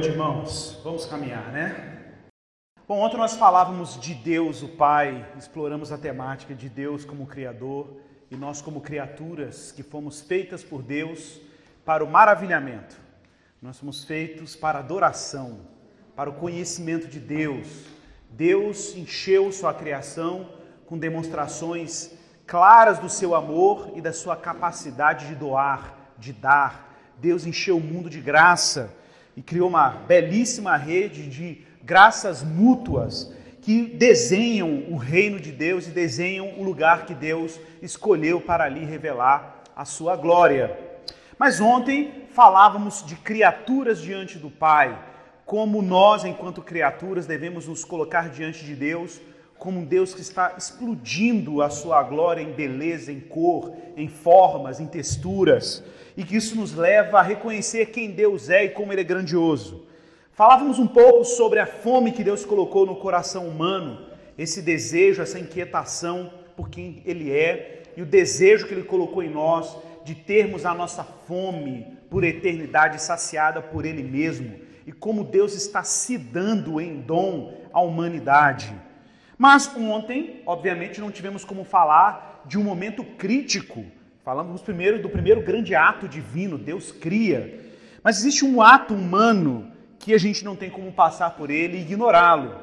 noite, irmãos. Vamos caminhar, né? Bom, ontem nós falávamos de Deus, o Pai, exploramos a temática de Deus como Criador e nós, como criaturas que fomos feitas por Deus para o maravilhamento. Nós somos feitos para adoração, para o conhecimento de Deus. Deus encheu sua criação com demonstrações claras do seu amor e da sua capacidade de doar, de dar. Deus encheu o mundo de graça e criou uma belíssima rede de graças mútuas que desenham o reino de Deus e desenham o lugar que Deus escolheu para ali revelar a sua glória. Mas ontem falávamos de criaturas diante do Pai, como nós, enquanto criaturas, devemos nos colocar diante de Deus como um Deus que está explodindo a sua glória em beleza, em cor, em formas, em texturas, e que isso nos leva a reconhecer quem Deus é e como Ele é grandioso. Falávamos um pouco sobre a fome que Deus colocou no coração humano, esse desejo, essa inquietação por quem Ele é e o desejo que Ele colocou em nós de termos a nossa fome por eternidade saciada por Ele mesmo e como Deus está se dando em dom à humanidade. Mas ontem, obviamente, não tivemos como falar de um momento crítico. Falamos primeiro do primeiro grande ato divino, Deus cria. Mas existe um ato humano que a gente não tem como passar por ele e ignorá-lo.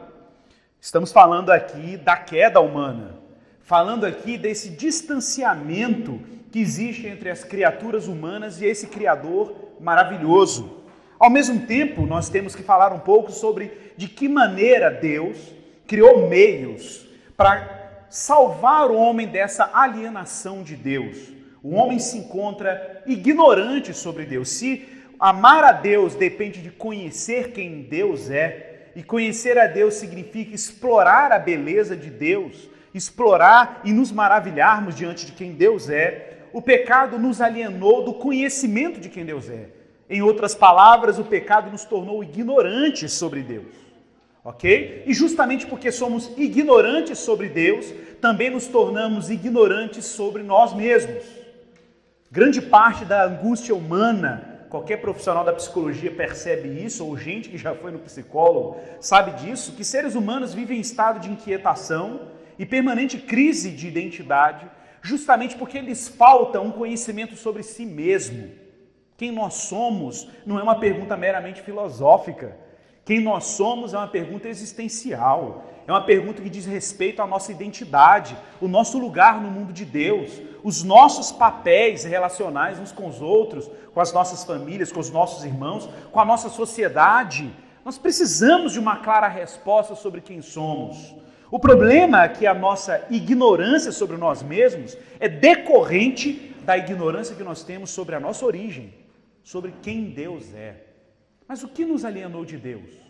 Estamos falando aqui da queda humana, falando aqui desse distanciamento que existe entre as criaturas humanas e esse Criador maravilhoso. Ao mesmo tempo, nós temos que falar um pouco sobre de que maneira Deus criou meios para salvar o homem dessa alienação de Deus. O homem se encontra ignorante sobre Deus. Se Amar a Deus depende de conhecer quem Deus é, e conhecer a Deus significa explorar a beleza de Deus, explorar e nos maravilharmos diante de quem Deus é. O pecado nos alienou do conhecimento de quem Deus é. Em outras palavras, o pecado nos tornou ignorantes sobre Deus. Ok? E justamente porque somos ignorantes sobre Deus, também nos tornamos ignorantes sobre nós mesmos. Grande parte da angústia humana qualquer profissional da psicologia percebe isso, ou gente que já foi no psicólogo sabe disso, que seres humanos vivem em estado de inquietação e permanente crise de identidade, justamente porque lhes falta um conhecimento sobre si mesmo. Quem nós somos não é uma pergunta meramente filosófica. Quem nós somos é uma pergunta existencial. É uma pergunta que diz respeito à nossa identidade, o nosso lugar no mundo de Deus, os nossos papéis relacionais uns com os outros, com as nossas famílias, com os nossos irmãos, com a nossa sociedade. Nós precisamos de uma clara resposta sobre quem somos. O problema é que a nossa ignorância sobre nós mesmos é decorrente da ignorância que nós temos sobre a nossa origem, sobre quem Deus é. Mas o que nos alienou de Deus?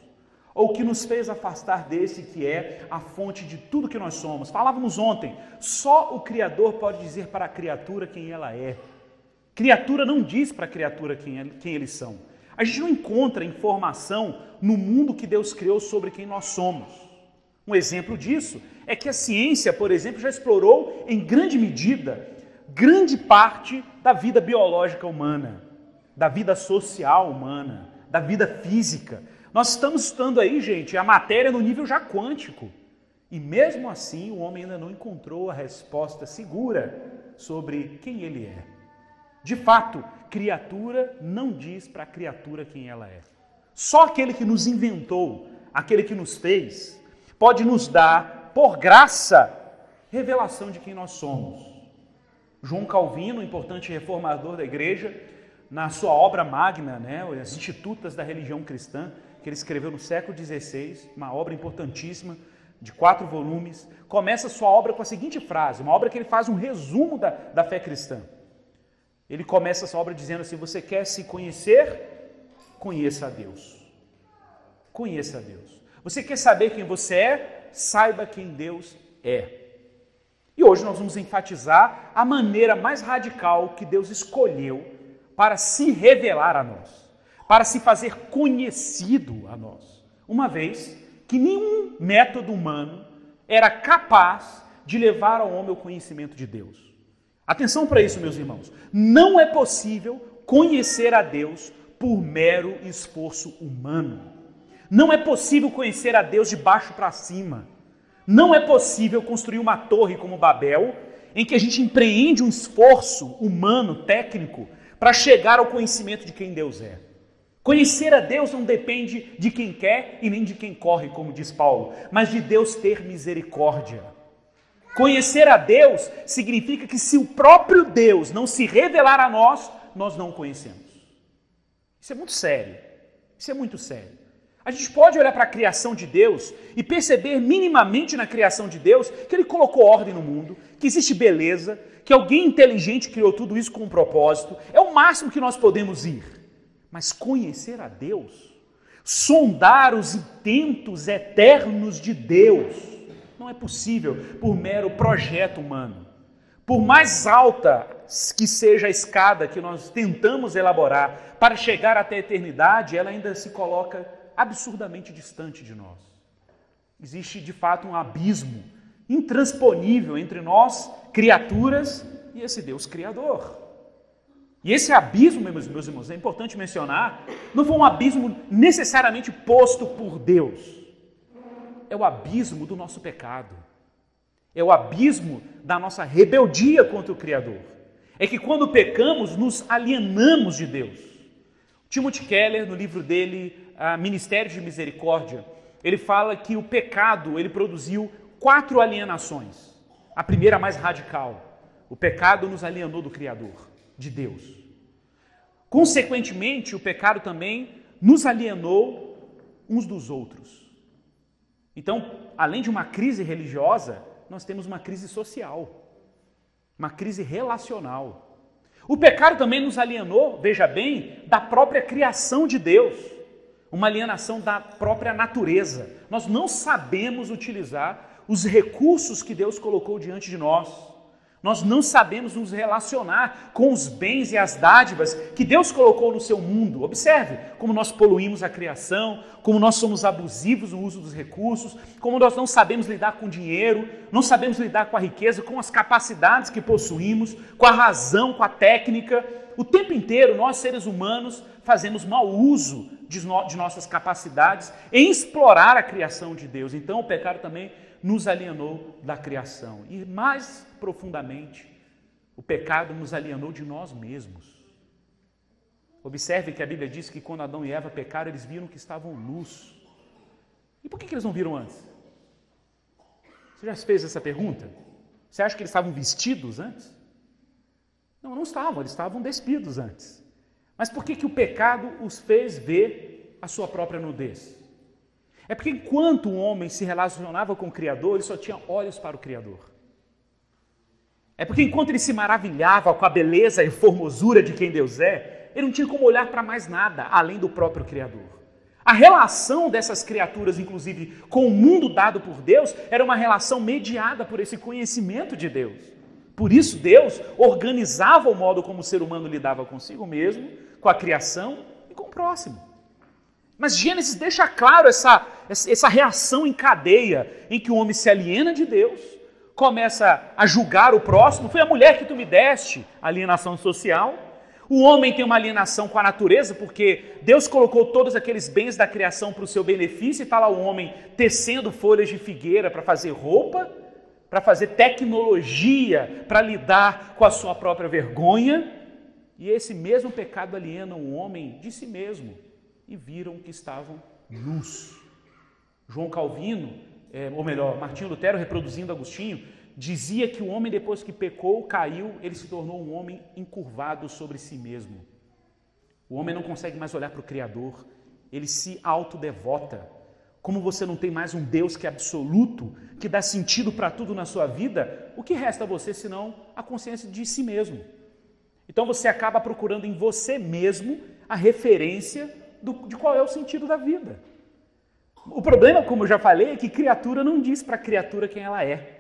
Ou que nos fez afastar desse que é a fonte de tudo que nós somos. Falávamos ontem, só o Criador pode dizer para a criatura quem ela é. Criatura não diz para a criatura quem, quem eles são. A gente não encontra informação no mundo que Deus criou sobre quem nós somos. Um exemplo disso é que a ciência, por exemplo, já explorou em grande medida grande parte da vida biológica humana, da vida social humana, da vida física. Nós estamos estudando aí, gente, a matéria no nível já quântico. E mesmo assim, o homem ainda não encontrou a resposta segura sobre quem ele é. De fato, criatura não diz para a criatura quem ela é. Só aquele que nos inventou, aquele que nos fez, pode nos dar, por graça, revelação de quem nós somos. João Calvino, importante reformador da igreja, na sua obra magna, né, as Institutas da Religião Cristã, que ele escreveu no século XVI, uma obra importantíssima, de quatro volumes, começa sua obra com a seguinte frase, uma obra que ele faz um resumo da, da fé cristã. Ele começa essa obra dizendo assim: Você quer se conhecer? Conheça a Deus. Conheça a Deus. Você quer saber quem você é? Saiba quem Deus é. E hoje nós vamos enfatizar a maneira mais radical que Deus escolheu para se revelar a nós para se fazer conhecido a nós, uma vez que nenhum método humano era capaz de levar ao homem o conhecimento de Deus. Atenção para isso, meus irmãos. Não é possível conhecer a Deus por mero esforço humano. Não é possível conhecer a Deus de baixo para cima. Não é possível construir uma torre como Babel, em que a gente empreende um esforço humano, técnico, para chegar ao conhecimento de quem Deus é. Conhecer a Deus não depende de quem quer e nem de quem corre, como diz Paulo, mas de Deus ter misericórdia. Conhecer a Deus significa que se o próprio Deus não se revelar a nós, nós não o conhecemos. Isso é muito sério. Isso é muito sério. A gente pode olhar para a criação de Deus e perceber minimamente na criação de Deus que Ele colocou ordem no mundo, que existe beleza, que alguém inteligente criou tudo isso com um propósito. É o máximo que nós podemos ir. Mas conhecer a Deus, sondar os intentos eternos de Deus, não é possível por mero projeto humano. Por mais alta que seja a escada que nós tentamos elaborar para chegar até a eternidade, ela ainda se coloca absurdamente distante de nós. Existe de fato um abismo intransponível entre nós, criaturas, e esse Deus Criador. E esse abismo, meus, meus irmãos, é importante mencionar, não foi um abismo necessariamente posto por Deus. É o abismo do nosso pecado. É o abismo da nossa rebeldia contra o Criador. É que quando pecamos, nos alienamos de Deus. Timothy Keller, no livro dele, Ministério de Misericórdia, ele fala que o pecado ele produziu quatro alienações. A primeira, mais radical, o pecado nos alienou do Criador, de Deus. Consequentemente, o pecado também nos alienou uns dos outros. Então, além de uma crise religiosa, nós temos uma crise social, uma crise relacional. O pecado também nos alienou, veja bem, da própria criação de Deus uma alienação da própria natureza. Nós não sabemos utilizar os recursos que Deus colocou diante de nós. Nós não sabemos nos relacionar com os bens e as dádivas que Deus colocou no seu mundo. Observe como nós poluímos a criação, como nós somos abusivos no uso dos recursos, como nós não sabemos lidar com dinheiro, não sabemos lidar com a riqueza, com as capacidades que possuímos, com a razão, com a técnica. O tempo inteiro nós, seres humanos, fazemos mau uso de nossas capacidades em explorar a criação de Deus. Então o pecado também nos alienou da criação. E mais profundamente, o pecado nos alienou de nós mesmos. Observe que a Bíblia diz que quando Adão e Eva pecaram, eles viram que estavam nus. E por que, eles não viram antes? Você já fez essa pergunta? Você acha que eles estavam vestidos antes? Não, não estavam, eles estavam despidos antes. Mas por que, que o pecado os fez ver a sua própria nudez? É porque enquanto o homem se relacionava com o Criador, ele só tinha olhos para o Criador. É porque enquanto ele se maravilhava com a beleza e formosura de quem Deus é, ele não tinha como olhar para mais nada além do próprio Criador. A relação dessas criaturas, inclusive com o mundo dado por Deus, era uma relação mediada por esse conhecimento de Deus. Por isso, Deus organizava o modo como o ser humano lidava consigo mesmo com a criação e com o próximo. Mas Gênesis deixa claro essa, essa reação em cadeia em que o homem se aliena de Deus, começa a julgar o próximo. Foi a mulher que tu me deste, alienação social. O homem tem uma alienação com a natureza, porque Deus colocou todos aqueles bens da criação para o seu benefício, e está lá o homem tecendo folhas de figueira para fazer roupa, para fazer tecnologia para lidar com a sua própria vergonha. E esse mesmo pecado aliena o homem de si mesmo e viram que estavam nus. João Calvino, é, ou melhor, Martinho Lutero, reproduzindo Agostinho, dizia que o homem, depois que pecou, caiu, ele se tornou um homem encurvado sobre si mesmo. O homem não consegue mais olhar para o Criador, ele se autodevota. Como você não tem mais um Deus que é absoluto, que dá sentido para tudo na sua vida, o que resta a você senão a consciência de si mesmo? Então você acaba procurando em você mesmo a referência do, de qual é o sentido da vida. O problema, como eu já falei, é que criatura não diz para criatura quem ela é.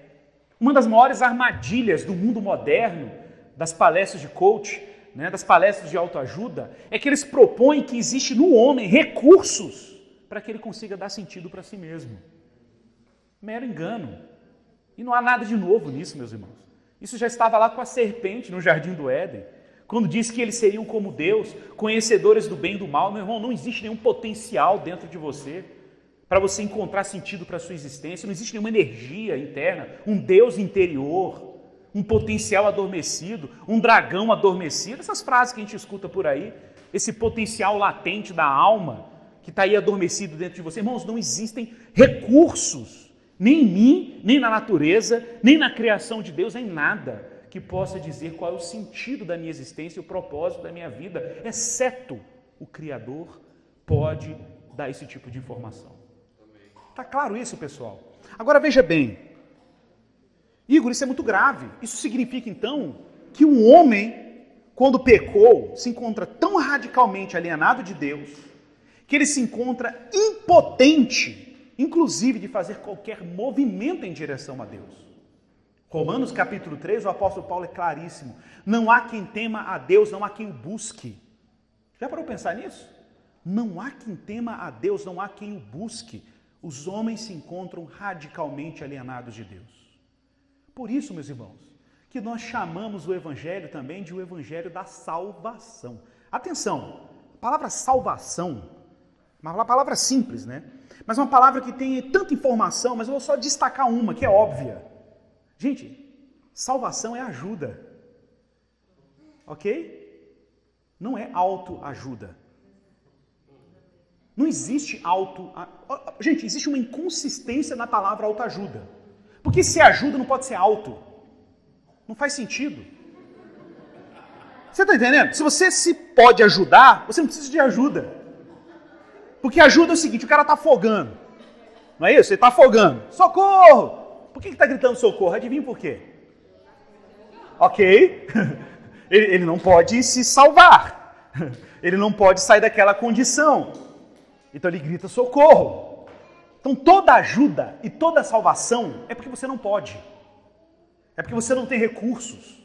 Uma das maiores armadilhas do mundo moderno, das palestras de coach, né, das palestras de autoajuda, é que eles propõem que existe no homem recursos para que ele consiga dar sentido para si mesmo. Mero engano. E não há nada de novo nisso, meus irmãos. Isso já estava lá com a serpente no jardim do Éden. Quando diz que eles seriam como Deus, conhecedores do bem e do mal, meu irmão, não existe nenhum potencial dentro de você para você encontrar sentido para a sua existência, não existe nenhuma energia interna, um Deus interior, um potencial adormecido, um dragão adormecido, essas frases que a gente escuta por aí, esse potencial latente da alma que está aí adormecido dentro de você. Irmãos, não existem recursos, nem em mim, nem na natureza, nem na criação de Deus, em nada que possa dizer qual é o sentido da minha existência e o propósito da minha vida, exceto o Criador pode dar esse tipo de informação. Está claro isso, pessoal? Agora veja bem, Igor, isso é muito grave. Isso significa então que um homem, quando pecou, se encontra tão radicalmente alienado de Deus, que ele se encontra impotente, inclusive de fazer qualquer movimento em direção a Deus. Romanos capítulo 3, o apóstolo Paulo é claríssimo: não há quem tema a Deus, não há quem o busque. Já parou pensar nisso? Não há quem tema a Deus, não há quem o busque os homens se encontram radicalmente alienados de Deus. Por isso, meus irmãos, que nós chamamos o Evangelho também de o Evangelho da salvação. Atenção, a palavra salvação, uma palavra simples, né? Mas uma palavra que tem tanta informação, mas eu vou só destacar uma, que é óbvia. Gente, salvação é ajuda. Ok? Não é autoajuda. Não existe auto. Gente, existe uma inconsistência na palavra autoajuda. Porque se ajuda não pode ser auto. Não faz sentido. Você está entendendo? Se você se pode ajudar, você não precisa de ajuda. Porque ajuda é o seguinte: o cara está afogando. Não é isso? Ele está afogando. Socorro! Por que está gritando socorro? Adivinha por quê? Ok. Ele, ele não pode se salvar. Ele não pode sair daquela condição. Então ele grita socorro. Então toda ajuda e toda salvação é porque você não pode. É porque você não tem recursos.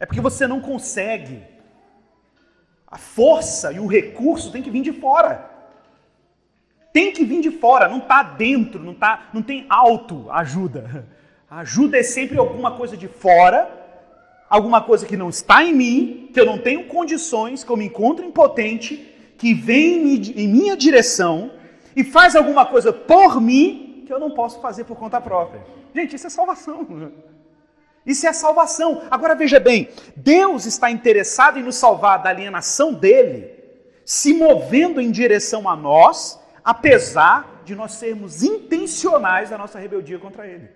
É porque você não consegue. A força e o recurso tem que vir de fora. Tem que vir de fora, não está dentro, não, tá, não tem auto ajuda. A ajuda é sempre alguma coisa de fora, alguma coisa que não está em mim, que eu não tenho condições, que eu me encontro impotente que vem em minha direção e faz alguma coisa por mim que eu não posso fazer por conta própria. Gente, isso é salvação. Isso é salvação. Agora veja bem, Deus está interessado em nos salvar da alienação dele, se movendo em direção a nós, apesar de nós sermos intencionais na nossa rebeldia contra ele.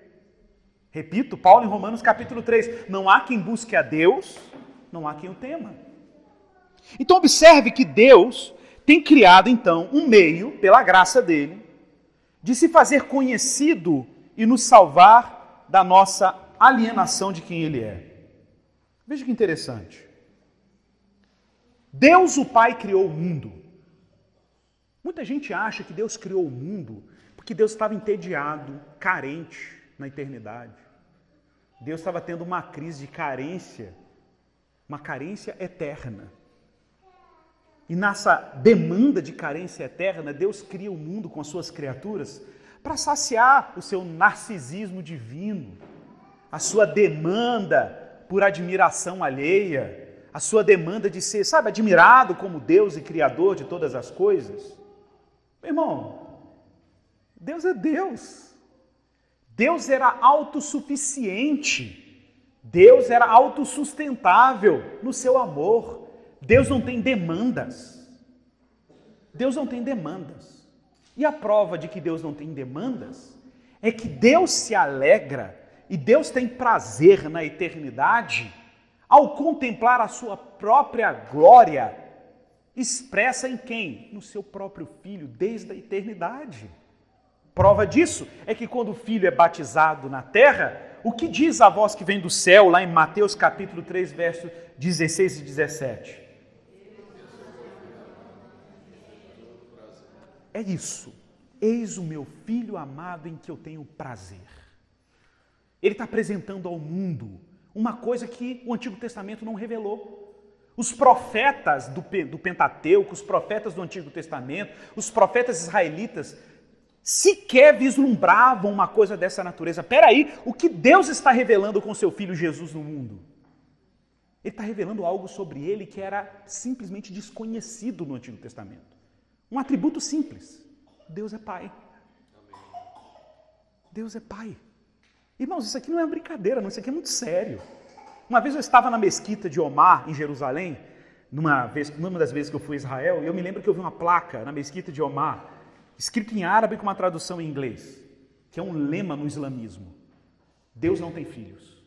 Repito, Paulo em Romanos capítulo 3, não há quem busque a Deus, não há quem o tema. Então observe que Deus tem criado então um meio, pela graça dele, de se fazer conhecido e nos salvar da nossa alienação de quem ele é. Veja que interessante. Deus, o Pai, criou o mundo. Muita gente acha que Deus criou o mundo porque Deus estava entediado, carente na eternidade. Deus estava tendo uma crise de carência, uma carência eterna. E nessa demanda de carência eterna, Deus cria o mundo com as suas criaturas para saciar o seu narcisismo divino, a sua demanda por admiração alheia, a sua demanda de ser, sabe, admirado como Deus e Criador de todas as coisas. Irmão, Deus é Deus. Deus era autossuficiente. Deus era autossustentável no seu amor. Deus não tem demandas. Deus não tem demandas. E a prova de que Deus não tem demandas é que Deus se alegra e Deus tem prazer na eternidade ao contemplar a sua própria glória expressa em quem? No seu próprio filho, desde a eternidade. Prova disso é que quando o filho é batizado na terra, o que diz a voz que vem do céu, lá em Mateus capítulo 3, versos 16 e 17? É isso. Eis o meu filho amado em que eu tenho prazer. Ele está apresentando ao mundo uma coisa que o Antigo Testamento não revelou. Os profetas do, do Pentateuco, os profetas do Antigo Testamento, os profetas israelitas, sequer vislumbravam uma coisa dessa natureza. Peraí, o que Deus está revelando com seu filho Jesus no mundo? Ele está revelando algo sobre ele que era simplesmente desconhecido no Antigo Testamento. Um atributo simples: Deus é Pai. Deus é Pai. Irmãos, isso aqui não é uma brincadeira, não, isso aqui é muito sério. Uma vez eu estava na mesquita de Omar, em Jerusalém, numa, vez, numa das vezes que eu fui a Israel, e eu me lembro que eu vi uma placa na mesquita de Omar, escrito em árabe com uma tradução em inglês, que é um lema no islamismo: Deus não tem filhos.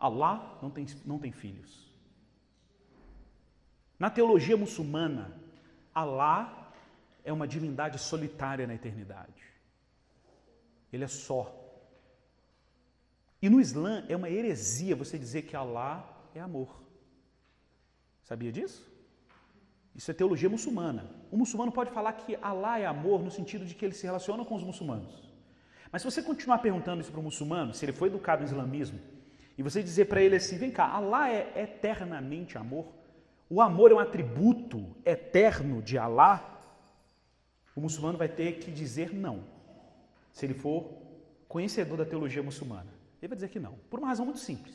Allah não tem, não tem filhos. Na teologia muçulmana, Allah é uma divindade solitária na eternidade. Ele é só. E no Islã é uma heresia você dizer que Allah é amor. Sabia disso? Isso é teologia muçulmana. O muçulmano pode falar que Allah é amor no sentido de que ele se relaciona com os muçulmanos. Mas se você continuar perguntando isso para o muçulmano, se ele foi educado no islamismo, e você dizer para ele assim: vem cá, Allah é eternamente amor, o amor é um atributo eterno de Allah, o muçulmano vai ter que dizer não, se ele for conhecedor da teologia muçulmana. Ele vai dizer que não, por uma razão muito simples.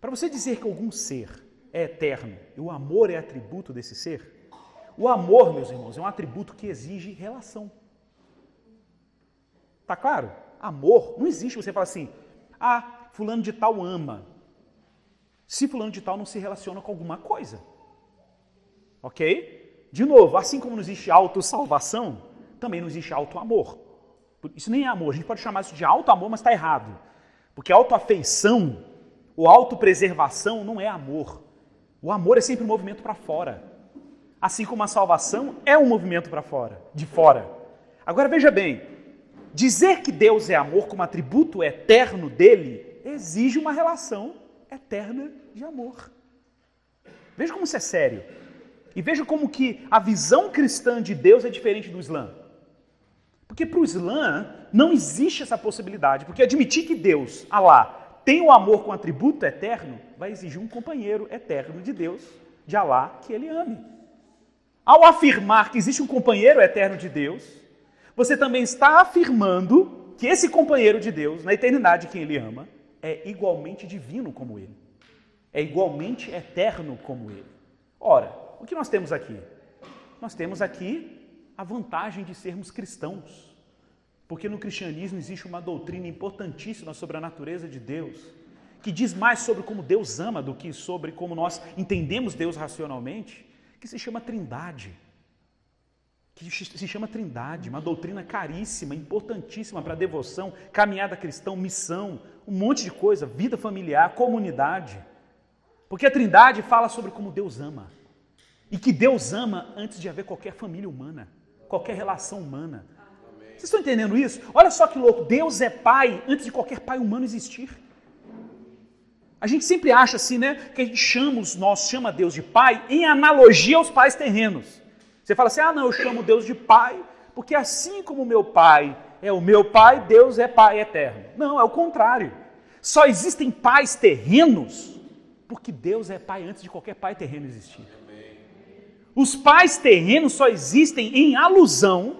Para você dizer que algum ser é eterno e o amor é atributo desse ser, o amor, meus irmãos, é um atributo que exige relação. Tá claro? Amor, não existe você falar assim, ah, fulano de tal ama. Se fulano de tal não se relaciona com alguma coisa. Ok? De novo, assim como não existe autossalvação, também não existe auto-amor. Isso nem é amor, a gente pode chamar isso de auto-amor, mas está errado. Porque autoafeição ou autopreservação não é amor. O amor é sempre um movimento para fora. Assim como a salvação é um movimento para fora, de fora. Agora veja bem, dizer que Deus é amor como atributo eterno dele exige uma relação eterna de amor. Veja como isso é sério. E veja como que a visão cristã de Deus é diferente do Islã. Porque para o Islã não existe essa possibilidade, porque admitir que Deus, Allah, tem o amor com atributo eterno, vai exigir um companheiro eterno de Deus, de Allah, que ele ame. Ao afirmar que existe um companheiro eterno de Deus, você também está afirmando que esse companheiro de Deus, na eternidade, quem ele ama, é igualmente divino como ele, é igualmente eterno como ele. Ora, o que nós temos aqui? Nós temos aqui a vantagem de sermos cristãos, porque no cristianismo existe uma doutrina importantíssima sobre a natureza de Deus, que diz mais sobre como Deus ama do que sobre como nós entendemos Deus racionalmente, que se chama Trindade que se chama Trindade, uma doutrina caríssima, importantíssima para devoção, caminhada cristã, missão, um monte de coisa, vida familiar, comunidade. Porque a Trindade fala sobre como Deus ama. E que Deus ama antes de haver qualquer família humana, qualquer relação humana. Vocês estão entendendo isso? Olha só que louco, Deus é pai antes de qualquer pai humano existir. A gente sempre acha assim, né, que a gente chama os chama Deus de pai em analogia aos pais terrenos. Você fala assim: ah, não, eu chamo Deus de Pai, porque assim como meu Pai é o meu Pai, Deus é Pai eterno. Não, é o contrário. Só existem pais terrenos porque Deus é Pai antes de qualquer pai terreno existir. Os pais terrenos só existem em alusão,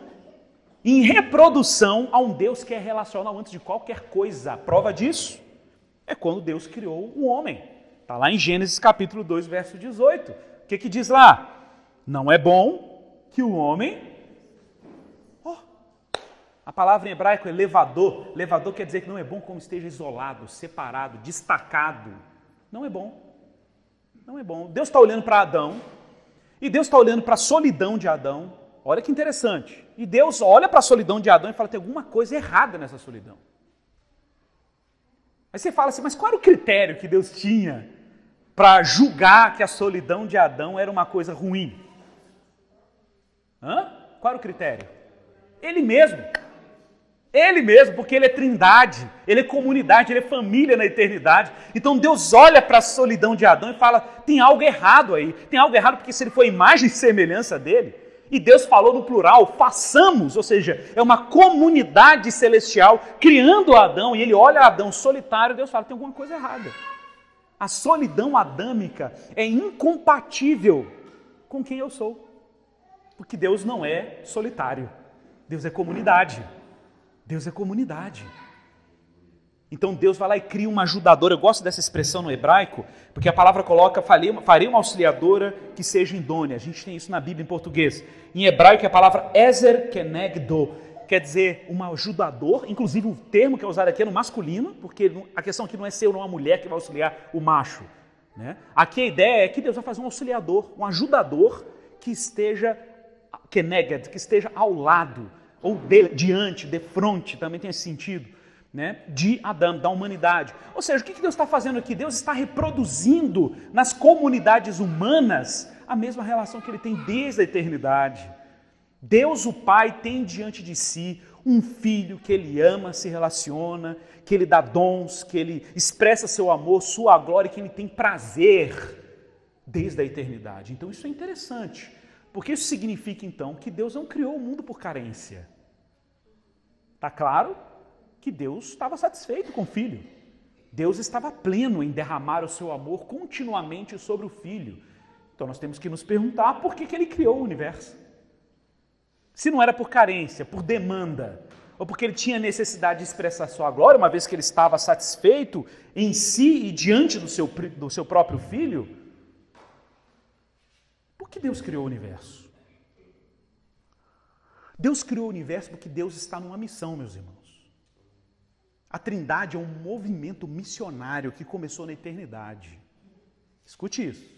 em reprodução a um Deus que é relacional antes de qualquer coisa. Prova disso é quando Deus criou o homem. Está lá em Gênesis capítulo 2, verso 18. O que, que diz lá? Não é bom que o homem. Oh, a palavra em hebraico é levador. Levador quer dizer que não é bom como esteja isolado, separado, destacado. Não é bom. Não é bom. Deus está olhando para Adão e Deus está olhando para a solidão de Adão. Olha que interessante. E Deus olha para a solidão de Adão e fala: tem alguma coisa errada nessa solidão. Aí você fala assim: mas qual era o critério que Deus tinha para julgar que a solidão de Adão era uma coisa ruim? Hã? Qual era o critério? Ele mesmo. Ele mesmo, porque ele é trindade, ele é comunidade, ele é família na eternidade. Então Deus olha para a solidão de Adão e fala: tem algo errado aí. Tem algo errado porque se ele foi imagem e semelhança dele, e Deus falou no plural, façamos, ou seja, é uma comunidade celestial criando Adão, e ele olha Adão solitário, Deus fala: tem alguma coisa errada. A solidão adâmica é incompatível com quem eu sou. Porque Deus não é solitário. Deus é comunidade. Deus é comunidade. Então Deus vai lá e cria uma ajudadora. Eu gosto dessa expressão no hebraico, porque a palavra coloca, farei uma auxiliadora que seja idônea. A gente tem isso na Bíblia em português. Em hebraico é a palavra Ezer Kenegdo, quer dizer um ajudador. Inclusive o termo que é usado aqui é no masculino, porque a questão aqui não é ser ou não uma mulher que vai auxiliar o macho. Né? Aqui a ideia é que Deus vai fazer um auxiliador, um ajudador que esteja Keneged, que esteja ao lado, ou de, diante, de frente, também tem esse sentido né, de Adão, da humanidade. Ou seja, o que Deus está fazendo aqui? Deus está reproduzindo nas comunidades humanas a mesma relação que ele tem desde a eternidade. Deus, o Pai, tem diante de si um filho que ele ama, se relaciona, que ele dá dons, que ele expressa seu amor, sua glória, que ele tem prazer desde a eternidade. Então isso é interessante, porque isso significa então que Deus não criou o mundo por carência. Tá claro? que Deus estava satisfeito com o filho. Deus estava pleno em derramar o seu amor continuamente sobre o filho. Então nós temos que nos perguntar por que, que ele criou o universo. Se não era por carência, por demanda, ou porque ele tinha necessidade de expressar sua glória, uma vez que ele estava satisfeito em si e diante do seu, do seu próprio filho, por que Deus criou o universo? Deus criou o universo porque Deus está numa missão, meus irmãos. A Trindade é um movimento missionário que começou na eternidade. Escute isso.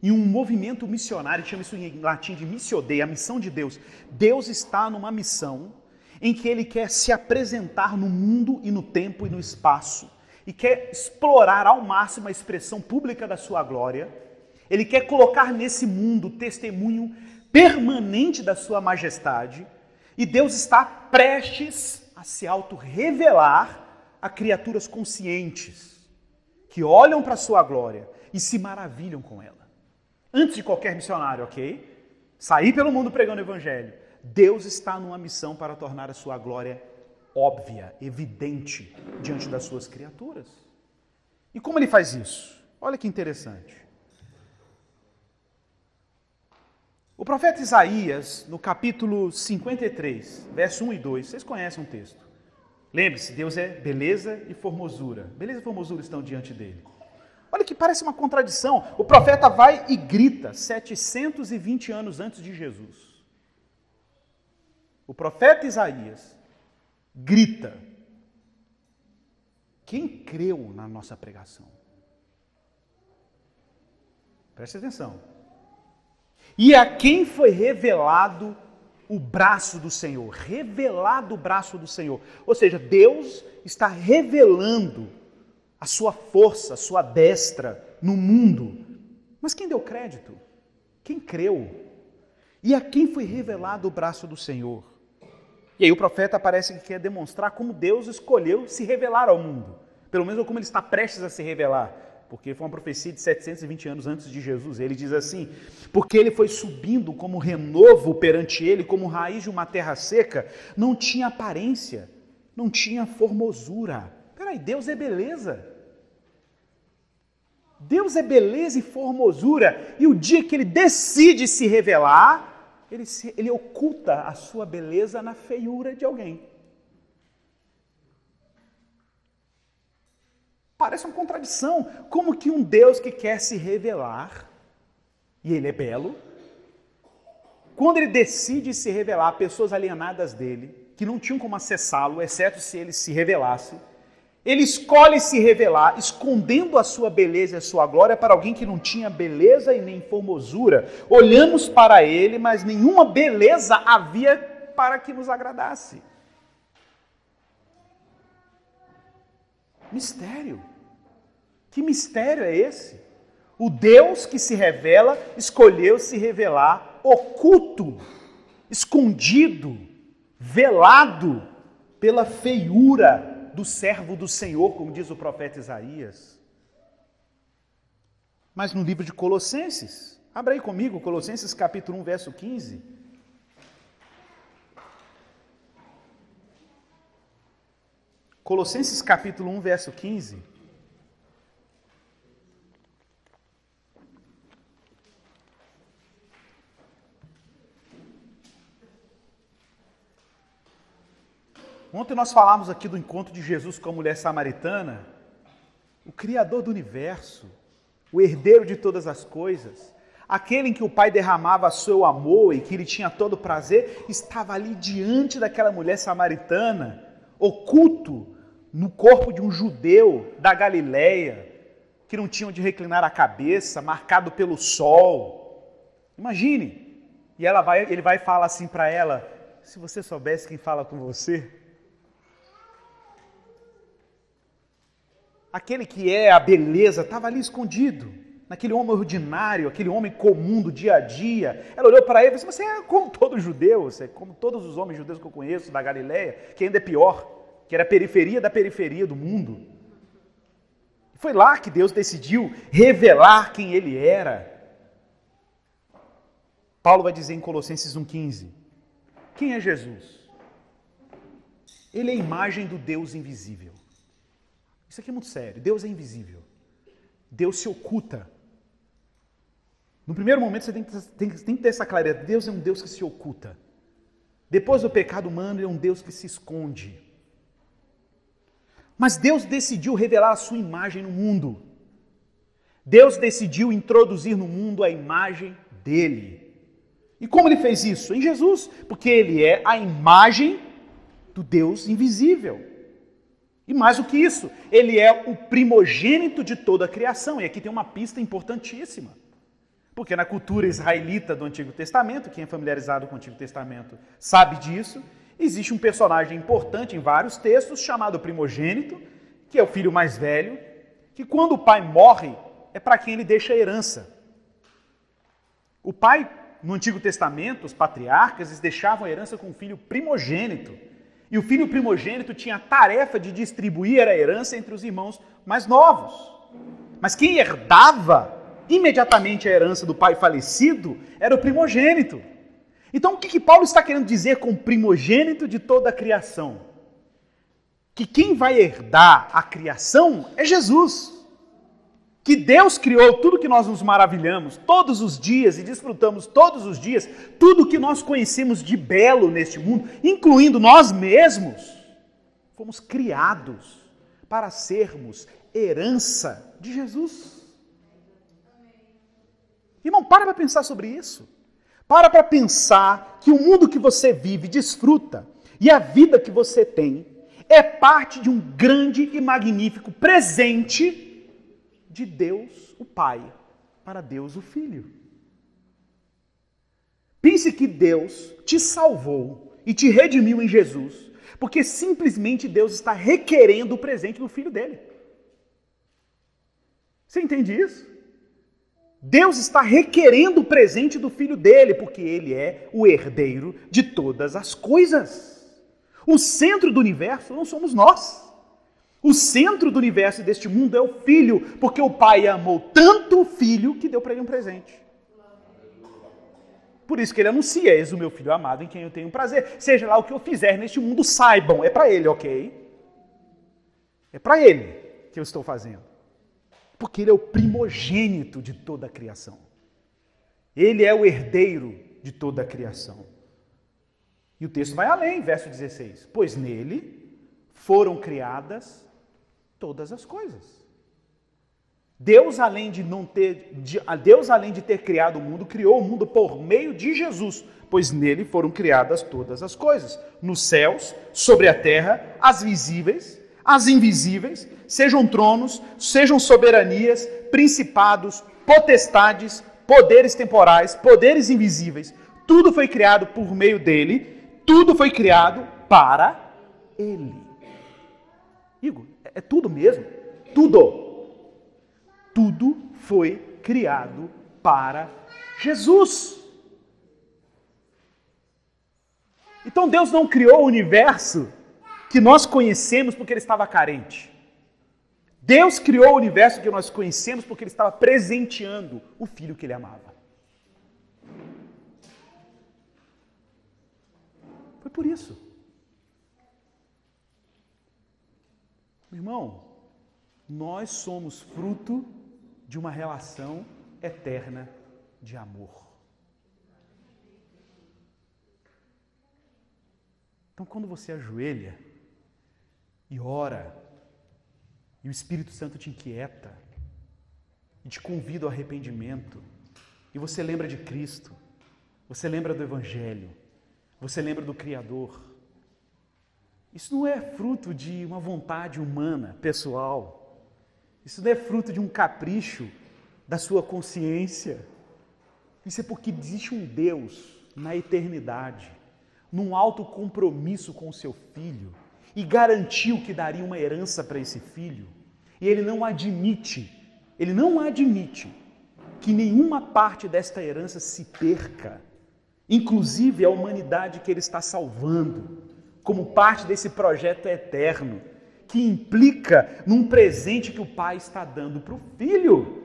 E um movimento missionário, chama isso em latim de missio Dei, a missão de Deus. Deus está numa missão em que ele quer se apresentar no mundo e no tempo e no espaço e quer explorar ao máximo a expressão pública da sua glória. Ele quer colocar nesse mundo testemunho permanente da sua majestade. E Deus está prestes a se auto-revelar a criaturas conscientes, que olham para a sua glória e se maravilham com ela. Antes de qualquer missionário, ok? Sair pelo mundo pregando o evangelho. Deus está numa missão para tornar a sua glória óbvia, evidente diante das suas criaturas. E como ele faz isso? Olha que interessante. O profeta Isaías, no capítulo 53, verso 1 e 2, vocês conhecem o texto. Lembre-se, Deus é beleza e formosura. Beleza e formosura estão diante dele. Olha que parece uma contradição. O profeta vai e grita 720 anos antes de Jesus. O profeta Isaías grita. Quem creu na nossa pregação? Preste atenção. E a quem foi revelado o braço do Senhor, revelado o braço do Senhor. Ou seja, Deus está revelando a sua força, a sua destra no mundo. Mas quem deu crédito? Quem creu? E a quem foi revelado o braço do Senhor? E aí o profeta parece que quer demonstrar como Deus escolheu se revelar ao mundo. Pelo menos como ele está prestes a se revelar porque foi uma profecia de 720 anos antes de Jesus. Ele diz assim: porque ele foi subindo como renovo perante ele, como raiz de uma terra seca, não tinha aparência, não tinha formosura. Peraí, Deus é beleza. Deus é beleza e formosura, e o dia que ele decide se revelar, ele, se, ele oculta a sua beleza na feiura de alguém. Parece uma contradição. Como que um Deus que quer se revelar, e ele é belo, quando ele decide se revelar a pessoas alienadas dele, que não tinham como acessá-lo, exceto se ele se revelasse, ele escolhe se revelar, escondendo a sua beleza e a sua glória para alguém que não tinha beleza e nem formosura. Olhamos para ele, mas nenhuma beleza havia para que nos agradasse. Mistério. Que mistério é esse? O Deus que se revela escolheu se revelar oculto, escondido, velado pela feiura do servo do Senhor, como diz o profeta Isaías. Mas no livro de Colossenses, abra aí comigo, Colossenses capítulo 1, verso 15. Colossenses capítulo 1, verso 15. Ontem nós falamos aqui do encontro de Jesus com a mulher samaritana, o Criador do universo, o herdeiro de todas as coisas, aquele em que o Pai derramava seu amor e que ele tinha todo prazer, estava ali diante daquela mulher samaritana, oculto no corpo de um judeu da Galileia, que não tinha onde reclinar a cabeça, marcado pelo sol. Imagine. E ela vai, ele vai falar assim para ela: se você soubesse quem fala com você, aquele que é a beleza estava ali escondido, naquele homem ordinário, aquele homem comum do dia a dia. Ela olhou para ele e disse: Você é como todo judeu, você é como todos os homens judeus que eu conheço da Galileia, que ainda é pior que era a periferia da periferia do mundo. Foi lá que Deus decidiu revelar quem ele era. Paulo vai dizer em Colossenses 1,15: Quem é Jesus? Ele é a imagem do Deus invisível. Isso aqui é muito sério. Deus é invisível. Deus se oculta. No primeiro momento você tem que, tem, tem que ter essa clareza. Deus é um Deus que se oculta. Depois do pecado humano, ele é um Deus que se esconde. Mas Deus decidiu revelar a sua imagem no mundo. Deus decidiu introduzir no mundo a imagem dele. E como ele fez isso? Em Jesus, porque ele é a imagem do Deus invisível. E mais do que isso, ele é o primogênito de toda a criação. E aqui tem uma pista importantíssima. Porque na cultura israelita do Antigo Testamento, quem é familiarizado com o Antigo Testamento sabe disso, existe um personagem importante em vários textos chamado primogênito, que é o filho mais velho, que quando o pai morre é para quem ele deixa a herança. O pai, no Antigo Testamento, os patriarcas, eles deixavam a herança com o filho primogênito. E o filho primogênito tinha a tarefa de distribuir a herança entre os irmãos mais novos. Mas quem herdava imediatamente a herança do pai falecido era o primogênito. Então, o que, que Paulo está querendo dizer com primogênito de toda a criação? Que quem vai herdar a criação é Jesus. Que Deus criou tudo que nós nos maravilhamos todos os dias e desfrutamos todos os dias, tudo que nós conhecemos de belo neste mundo, incluindo nós mesmos, fomos criados para sermos herança de Jesus. Irmão, para para pensar sobre isso. Para para pensar que o mundo que você vive, desfruta e a vida que você tem é parte de um grande e magnífico presente de Deus, o Pai, para Deus, o Filho. Pense que Deus te salvou e te redimiu em Jesus, porque simplesmente Deus está requerendo o presente do Filho dele. Você entende isso? Deus está requerendo o presente do filho dele, porque ele é o herdeiro de todas as coisas. O centro do universo não somos nós. O centro do universo e deste mundo é o filho, porque o pai amou tanto o filho que deu para ele um presente. Por isso que ele anuncia: Eis o meu filho amado em quem eu tenho prazer. Seja lá o que eu fizer neste mundo, saibam, é para ele, ok? É para ele que eu estou fazendo. Porque ele é o primogênito de toda a criação. Ele é o herdeiro de toda a criação. E o texto vai além, verso 16: Pois nele foram criadas todas as coisas. Deus, além de não ter, de, Deus, além de ter criado o mundo, criou o mundo por meio de Jesus, pois nele foram criadas todas as coisas, nos céus, sobre a terra, as visíveis as invisíveis, sejam tronos, sejam soberanias, principados, potestades, poderes temporais, poderes invisíveis. Tudo foi criado por meio dele, tudo foi criado para ele. Igor, é, é tudo mesmo? Tudo. Tudo foi criado para Jesus. Então Deus não criou o universo que nós conhecemos porque ele estava carente. Deus criou o universo que nós conhecemos porque ele estava presenteando o filho que ele amava. Foi por isso. Meu irmão, nós somos fruto de uma relação eterna de amor. Então, quando você ajoelha, e ora, e o Espírito Santo te inquieta, e te convida ao arrependimento, e você lembra de Cristo, você lembra do Evangelho, você lembra do Criador. Isso não é fruto de uma vontade humana, pessoal. Isso não é fruto de um capricho da sua consciência. Isso é porque existe um Deus na eternidade, num alto compromisso com o seu filho, e garantiu que daria uma herança para esse filho. E ele não admite, ele não admite que nenhuma parte desta herança se perca, inclusive a humanidade que ele está salvando, como parte desse projeto eterno, que implica num presente que o pai está dando para o filho.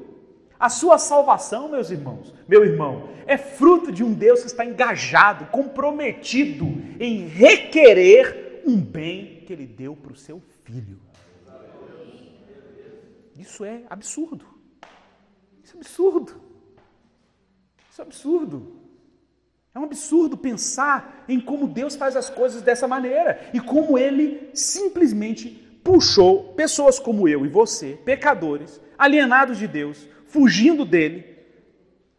A sua salvação, meus irmãos, meu irmão, é fruto de um Deus que está engajado, comprometido em requerer um bem que ele deu para o seu filho. Isso é absurdo. Isso é absurdo. Isso é absurdo. É um absurdo pensar em como Deus faz as coisas dessa maneira e como ele simplesmente puxou pessoas como eu e você, pecadores, alienados de Deus, fugindo dele,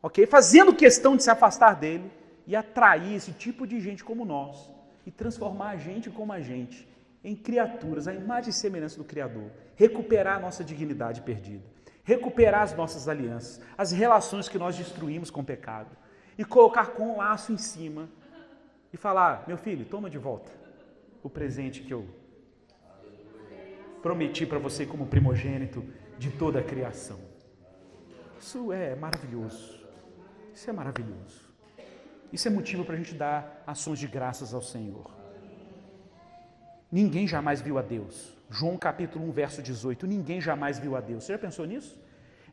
ok? Fazendo questão de se afastar dele e atrair esse tipo de gente como nós e transformar a gente como a gente em criaturas, a imagem e semelhança do Criador, recuperar a nossa dignidade perdida, recuperar as nossas alianças, as relações que nós destruímos com o pecado e colocar com um laço em cima e falar: meu filho, toma de volta o presente que eu prometi para você como primogênito de toda a criação. Isso é maravilhoso. Isso é maravilhoso. Isso é motivo para a gente dar ações de graças ao Senhor. Ninguém jamais viu a Deus. João capítulo 1, verso 18. Ninguém jamais viu a Deus. Você já pensou nisso?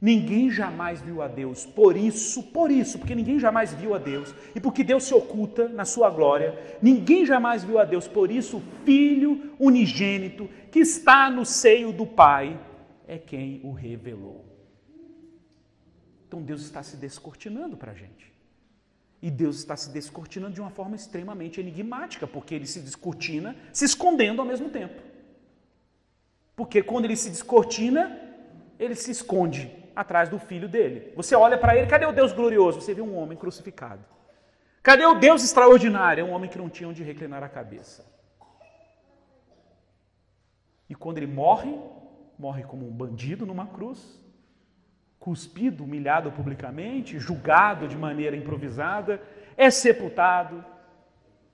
Ninguém jamais viu a Deus. Por isso, por isso, porque ninguém jamais viu a Deus e porque Deus se oculta na sua glória, ninguém jamais viu a Deus. Por isso, o Filho unigênito que está no seio do Pai é quem o revelou. Então Deus está se descortinando para a gente. E Deus está se descortinando de uma forma extremamente enigmática, porque ele se descortina se escondendo ao mesmo tempo. Porque quando ele se descortina, ele se esconde atrás do filho dele. Você olha para ele, cadê o Deus glorioso? Você vê um homem crucificado. Cadê o Deus extraordinário? É um homem que não tinha onde reclinar a cabeça. E quando ele morre, morre como um bandido numa cruz, cuspido, humilhado publicamente, julgado de maneira improvisada, é sepultado,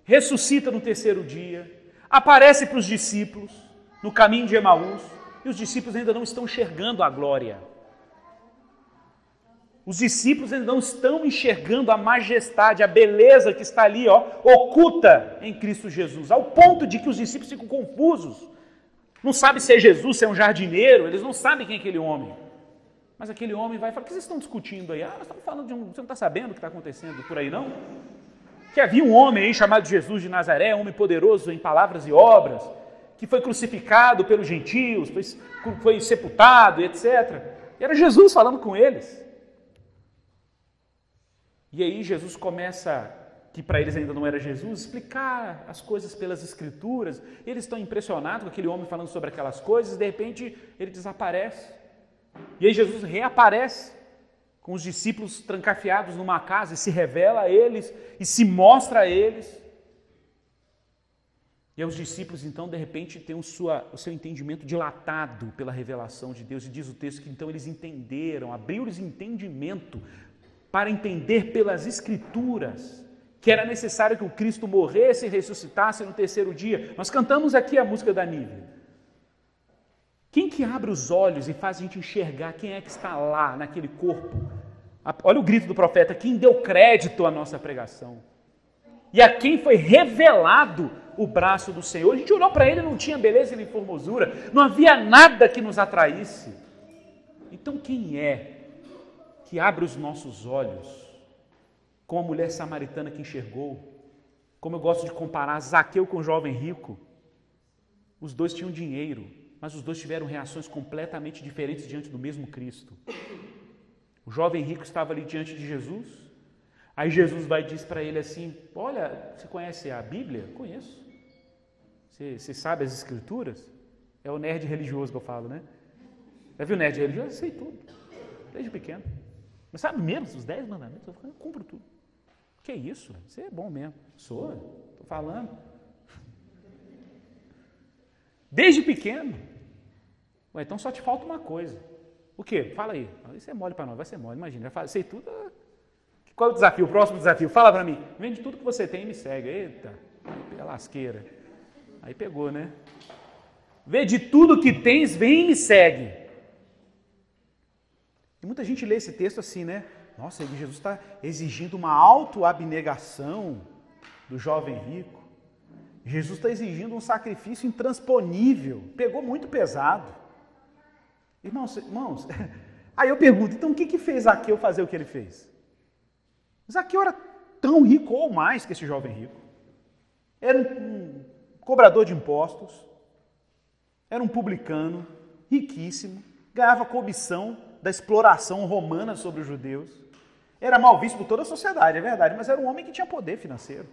ressuscita no terceiro dia, aparece para os discípulos no caminho de Emaús, e os discípulos ainda não estão enxergando a glória. Os discípulos ainda não estão enxergando a majestade, a beleza que está ali, ó, oculta em Cristo Jesus, ao ponto de que os discípulos ficam confusos. Não sabem se é Jesus, se é um jardineiro, eles não sabem quem é aquele homem. Mas aquele homem vai falar: o que vocês estão discutindo aí? Ah, nós estamos falando de um. Você não está sabendo o que está acontecendo por aí, não? Que havia um homem aí chamado Jesus de Nazaré, um homem poderoso em palavras e obras, que foi crucificado pelos gentios, foi, foi sepultado, etc. E era Jesus falando com eles. E aí Jesus começa, que para eles ainda não era Jesus, explicar as coisas pelas escrituras. Eles estão impressionados com aquele homem falando sobre aquelas coisas, e de repente ele desaparece. E aí Jesus reaparece com os discípulos trancafiados numa casa e se revela a eles e se mostra a eles. E os discípulos, então, de repente, têm o, sua, o seu entendimento dilatado pela revelação de Deus. E diz o texto que então eles entenderam, abriu-lhes entendimento para entender pelas Escrituras que era necessário que o Cristo morresse e ressuscitasse no terceiro dia. Nós cantamos aqui a música da Nívea. Que abre os olhos e faz a gente enxergar quem é que está lá naquele corpo? Olha o grito do profeta: quem deu crédito à nossa pregação? E a quem foi revelado o braço do Senhor? A gente olhou para ele, não tinha beleza nem formosura, não havia nada que nos atraísse. Então, quem é que abre os nossos olhos? Com a mulher samaritana que enxergou, como eu gosto de comparar Zaqueu com o jovem rico, os dois tinham dinheiro, mas os dois tiveram reações completamente diferentes diante do mesmo Cristo. O jovem rico estava ali diante de Jesus. Aí Jesus vai diz para ele assim: Olha, você conhece a Bíblia? Conheço. Você, você sabe as Escrituras? É o nerd religioso que eu falo, né? Já viu nerd religioso? Eu sei tudo. Desde pequeno. Mas sabe menos os dez mandamentos? Eu cumpro tudo. Que isso? Você é bom mesmo. Sou, estou falando. Desde pequeno. Ué, então só te falta uma coisa. O quê? Fala aí. Isso é mole para nós, vai ser mole. Imagina, eu sei tudo. Qual é o desafio? O próximo desafio? Fala para mim. Vende tudo que você tem e me segue. Eita, a lasqueira. Aí pegou, né? Vende tudo que tens, vem e me segue. E muita gente lê esse texto assim, né? Nossa, Jesus está exigindo uma autoabnegação do jovem rico. Jesus está exigindo um sacrifício intransponível. Pegou muito pesado. Irmãos, irmãos, aí eu pergunto, então o que, que fez Zaqueu fazer o que ele fez? Zaqueu era tão rico ou mais que esse jovem rico. Era um cobrador de impostos, era um publicano, riquíssimo, ganhava cobição da exploração romana sobre os judeus. Era mal visto por toda a sociedade, é verdade, mas era um homem que tinha poder financeiro.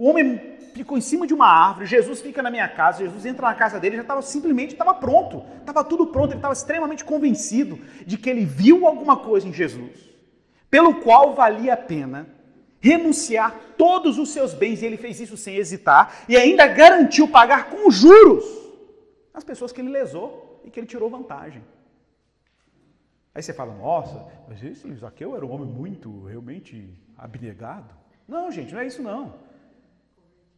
O homem ficou em cima de uma árvore, Jesus fica na minha casa, Jesus entra na casa dele, já estava simplesmente estava pronto, estava tudo pronto, ele estava extremamente convencido de que ele viu alguma coisa em Jesus, pelo qual valia a pena renunciar todos os seus bens, e ele fez isso sem hesitar, e ainda garantiu pagar com juros as pessoas que ele lesou e que ele tirou vantagem. Aí você fala, nossa, mas esse Zaqueu era um homem muito, realmente abnegado. Não, gente, não é isso não.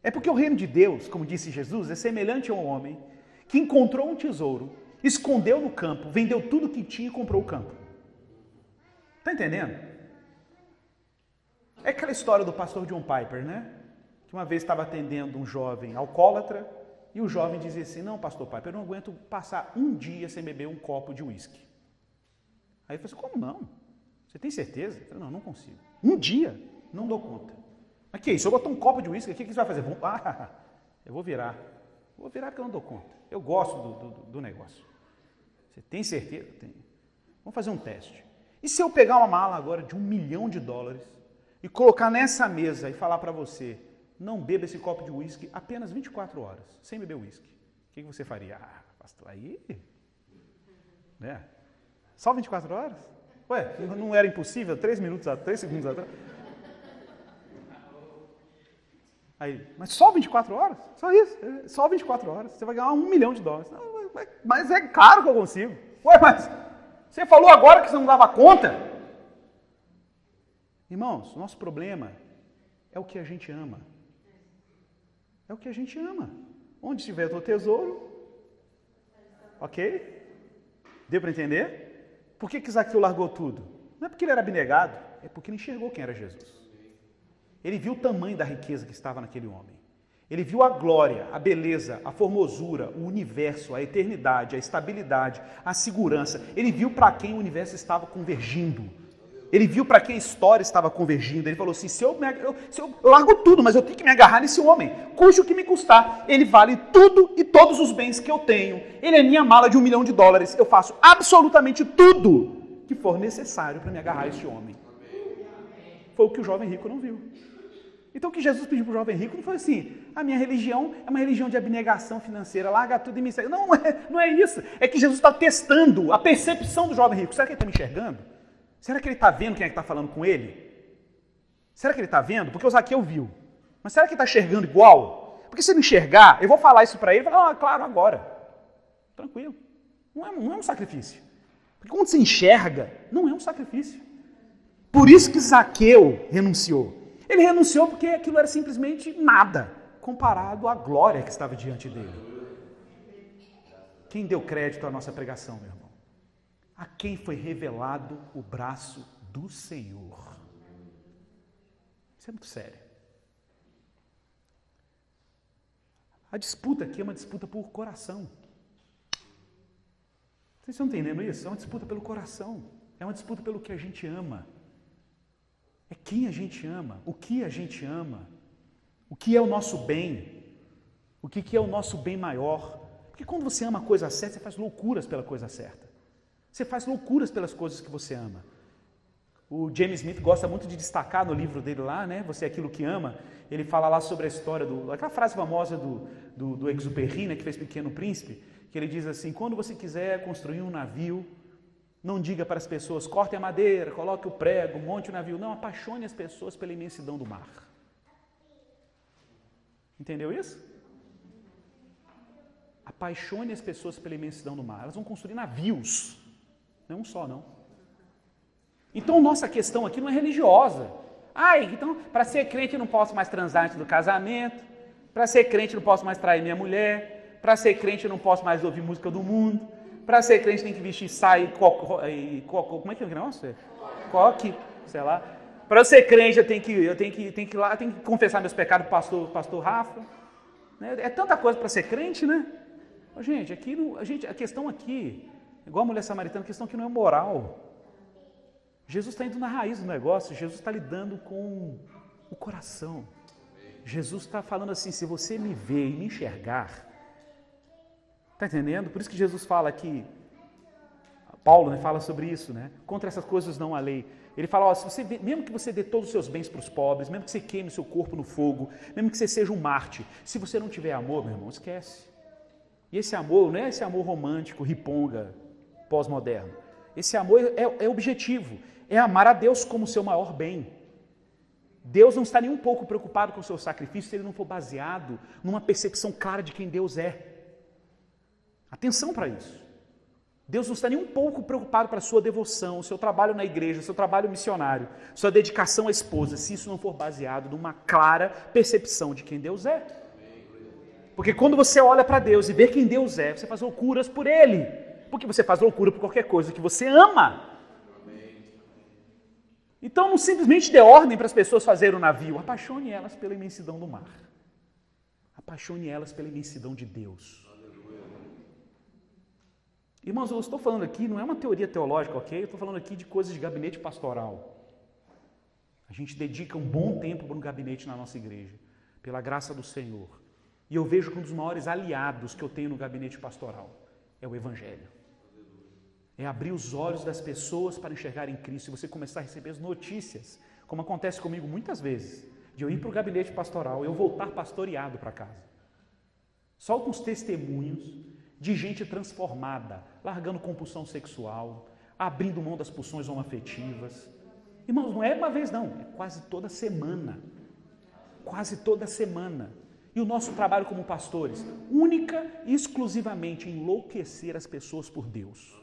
É porque o reino de Deus, como disse Jesus, é semelhante a um homem que encontrou um tesouro, escondeu no campo, vendeu tudo que tinha e comprou o campo. Está entendendo? É aquela história do pastor John Piper, né? Que uma vez estava atendendo um jovem alcoólatra e o jovem dizia assim: Não, pastor Piper, eu não aguento passar um dia sem beber um copo de uísque. Aí ele falou assim: Como não? Você tem certeza? Eu falei, não, não consigo. Um dia, não dou conta. Aqui, se eu botar um copo de uísque aqui, o que você vai fazer? Ah, eu vou virar. Vou virar porque eu não dou conta. Eu gosto do, do, do negócio. Você tem certeza? Tem. Vamos fazer um teste. E se eu pegar uma mala agora de um milhão de dólares e colocar nessa mesa e falar para você, não beba esse copo de uísque apenas 24 horas, sem beber uísque. O que você faria? Ah, pastor, aí... Né? Só 24 horas? Ué, não era impossível? Três minutos, três segundos atrás? Aí, mas só 24 horas? Só isso, só 24 horas. Você vai ganhar um milhão de dólares. Não, mas é caro que eu consigo. Ué, mas você falou agora que você não dava conta? Irmãos, nosso problema é o que a gente ama. É o que a gente ama. Onde estiver o teu tesouro, ok? Deu para entender? Por que, que Zaqueu largou tudo? Não é porque ele era abnegado, é porque ele enxergou quem era Jesus. Ele viu o tamanho da riqueza que estava naquele homem. Ele viu a glória, a beleza, a formosura, o universo, a eternidade, a estabilidade, a segurança. Ele viu para quem o universo estava convergindo. Ele viu para quem a história estava convergindo. Ele falou assim: se eu, me, eu, se eu, largo tudo, mas eu tenho que me agarrar nesse homem, custe o que me custar. Ele vale tudo e todos os bens que eu tenho. Ele é minha mala de um milhão de dólares. Eu faço absolutamente tudo que for necessário para me agarrar a esse homem. Foi o que o jovem rico não viu. Então o que Jesus pediu para o jovem rico não foi assim, a minha religião é uma religião de abnegação financeira, larga tudo e me segue. Não, é, não é isso. É que Jesus está testando a percepção do jovem rico. Será que ele está me enxergando? Será que ele está vendo quem é que está falando com ele? Será que ele está vendo? Porque o Zaqueu viu. Mas será que ele está enxergando igual? Porque se ele enxergar, eu vou falar isso para ele, falar, ah, claro, agora. Tranquilo. Não é, não é um sacrifício. Porque quando você enxerga, não é um sacrifício. Por isso que Zaqueu renunciou. Ele renunciou porque aquilo era simplesmente nada comparado à glória que estava diante dele. Quem deu crédito à nossa pregação, meu irmão? A quem foi revelado o braço do Senhor. Isso é muito sério. A disputa aqui é uma disputa por coração. Vocês estão entendendo isso? É uma disputa pelo coração. É uma disputa pelo que a gente ama. É quem a gente ama, o que a gente ama, o que é o nosso bem, o que é o nosso bem maior. Porque quando você ama a coisa certa, você faz loucuras pela coisa certa. Você faz loucuras pelas coisas que você ama. O James Smith gosta muito de destacar no livro dele lá, né? Você é aquilo que ama. Ele fala lá sobre a história do. aquela frase famosa do, do, do Exupéry, né, que fez Pequeno Príncipe, que ele diz assim: quando você quiser construir um navio, não diga para as pessoas, corte a madeira, coloque o prego, monte o navio. Não, apaixone as pessoas pela imensidão do mar. Entendeu isso? Apaixone as pessoas pela imensidão do mar. Elas vão construir navios, não um só, não. Então, nossa questão aqui não é religiosa. Ai, então, para ser crente eu não posso mais transar antes do casamento. Para ser crente eu não posso mais trair minha mulher. Para ser crente eu não posso mais ouvir música do mundo. Para ser crente tem que vestir saia e coco, como é que é o negócio? Coque, sei lá. Para ser crente eu tenho que eu tenho que tenho que ir lá, tenho que confessar meus pecados para pastor, pastor Rafa. Né? É tanta coisa para ser crente, né? Gente, aqui não, a gente, a questão aqui, igual a mulher samaritana, a questão aqui não é moral. Jesus está indo na raiz do negócio, Jesus está lidando com o coração. Jesus está falando assim: se você me ver e me enxergar, está entendendo? Por isso que Jesus fala aqui, Paulo né, fala sobre isso, né? Contra essas coisas não há lei. Ele fala: ó, se você, mesmo que você dê todos os seus bens para os pobres, mesmo que você queime o seu corpo no fogo, mesmo que você seja um Marte, se você não tiver amor, meu irmão, esquece. E esse amor não é esse amor romântico, riponga, pós-moderno. Esse amor é, é objetivo é amar a Deus como seu maior bem. Deus não está nem um pouco preocupado com o seu sacrifício se ele não for baseado numa percepção clara de quem Deus é. Atenção para isso. Deus não está nem um pouco preocupado para a sua devoção, o seu trabalho na igreja, o seu trabalho missionário, sua dedicação à esposa, se isso não for baseado numa clara percepção de quem Deus é. Porque quando você olha para Deus e vê quem Deus é, você faz loucuras por Ele. Porque você faz loucura por qualquer coisa que você ama. Então não simplesmente dê ordem para as pessoas fazerem o navio, apaixone elas pela imensidão do mar. Apaixone elas pela imensidão de Deus. Irmãos, eu estou falando aqui, não é uma teoria teológica, ok? Eu estou falando aqui de coisas de gabinete pastoral. A gente dedica um bom tempo para um gabinete na nossa igreja, pela graça do Senhor. E eu vejo que um dos maiores aliados que eu tenho no gabinete pastoral é o Evangelho. É abrir os olhos das pessoas para enxergarem Cristo e você começar a receber as notícias, como acontece comigo muitas vezes, de eu ir para o gabinete pastoral e eu voltar pastoreado para casa. Só com os testemunhos de gente transformada, largando compulsão sexual, abrindo mão das pulsões homoafetivas. Irmãos, não é uma vez não, é quase toda semana. Quase toda semana. E o nosso trabalho como pastores, única e exclusivamente enlouquecer as pessoas por Deus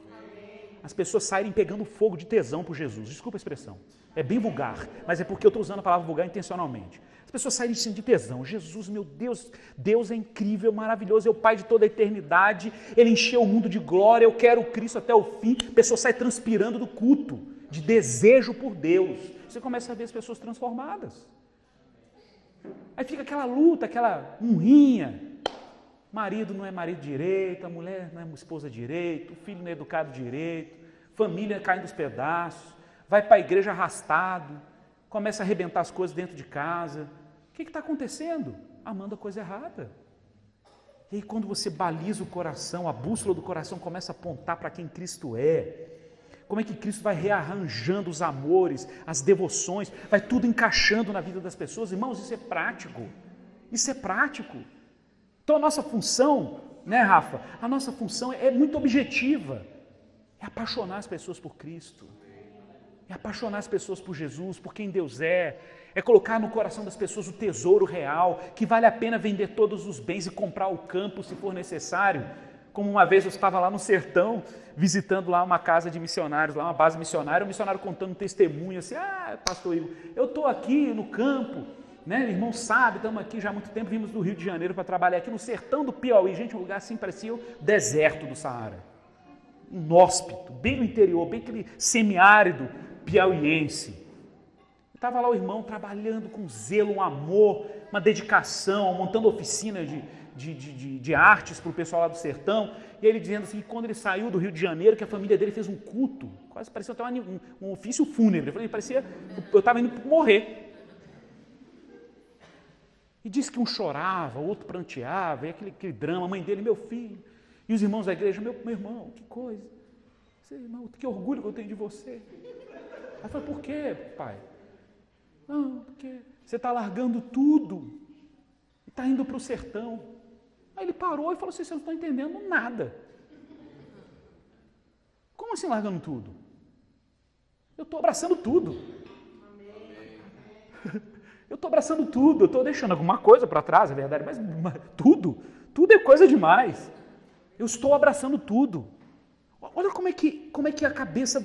as pessoas saírem pegando fogo de tesão por Jesus. Desculpa a expressão. É bem vulgar, mas é porque eu estou usando a palavra vulgar intencionalmente. As pessoas saírem de tesão. Jesus, meu Deus, Deus é incrível, maravilhoso, é o Pai de toda a eternidade. Ele encheu o mundo de glória, eu quero Cristo até o fim. A pessoa sai transpirando do culto, de desejo por Deus. Você começa a ver as pessoas transformadas. Aí fica aquela luta, aquela honrinha, Marido não é marido direito, a mulher não é esposa direito, o filho não é educado direito, família caindo dos pedaços, vai para a igreja arrastado, começa a arrebentar as coisas dentro de casa. Que está acontecendo? Amando a coisa errada. E aí, quando você baliza o coração, a bússola do coração começa a apontar para quem Cristo é, como é que Cristo vai rearranjando os amores, as devoções, vai tudo encaixando na vida das pessoas. Irmãos, isso é prático. Isso é prático. Então a nossa função, né, Rafa? A nossa função é muito objetiva. É apaixonar as pessoas por Cristo. É apaixonar as pessoas por Jesus, por quem Deus é. É colocar no coração das pessoas o tesouro real, que vale a pena vender todos os bens e comprar o campo se for necessário. Como uma vez eu estava lá no sertão, visitando lá uma casa de missionários, lá uma base missionária, o missionário contando um testemunho assim: Ah, pastor Igor, eu estou aqui no campo, né? Irmão sabe, estamos aqui já há muito tempo, vimos do Rio de Janeiro para trabalhar aqui no sertão do Piauí, gente, um lugar assim parecia o deserto do Saara. Inóspito, bem no interior, bem aquele semiárido piauiense. Estava lá o irmão trabalhando com zelo, um amor, uma dedicação, montando oficina de, de, de, de artes para o pessoal lá do sertão. E ele dizendo assim, que quando ele saiu do Rio de Janeiro, que a família dele fez um culto, quase parecia até um, um ofício fúnebre. Ele parecia, eu estava indo morrer. E diz que um chorava, o outro pranteava, e aquele, aquele drama, a mãe dele, meu filho, e os irmãos da igreja, meu, meu irmão, que coisa. Você, irmão, que orgulho que eu tenho de você. Aí eu falei, por quê, pai? Não, porque você está largando tudo e está indo para o sertão. Aí ele parou e falou assim: você não está entendendo nada. Como assim largando tudo? Eu estou abraçando tudo. Eu estou abraçando tudo, eu estou deixando alguma coisa para trás, é verdade, mas, mas tudo, tudo é coisa demais. Eu estou abraçando tudo. Olha como é que, como é que a cabeça